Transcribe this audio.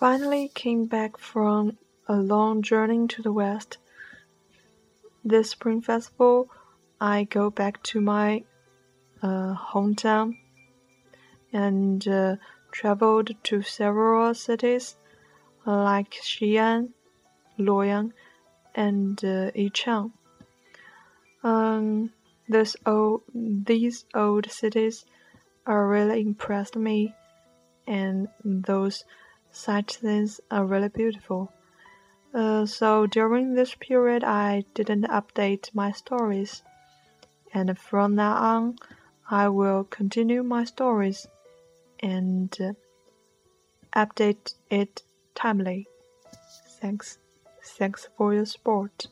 finally came back from a long journey to the west. This Spring Festival, I go back to my uh, hometown and uh, traveled to several cities like Xi'an, Luoyang, and uh, Yichang. Um, this old, these old cities are really impressed me, and those sightings are really beautiful. Uh, so during this period, I didn't update my stories, and from now on, I will continue my stories and uh, update it timely. Thanks. Thanks for your support.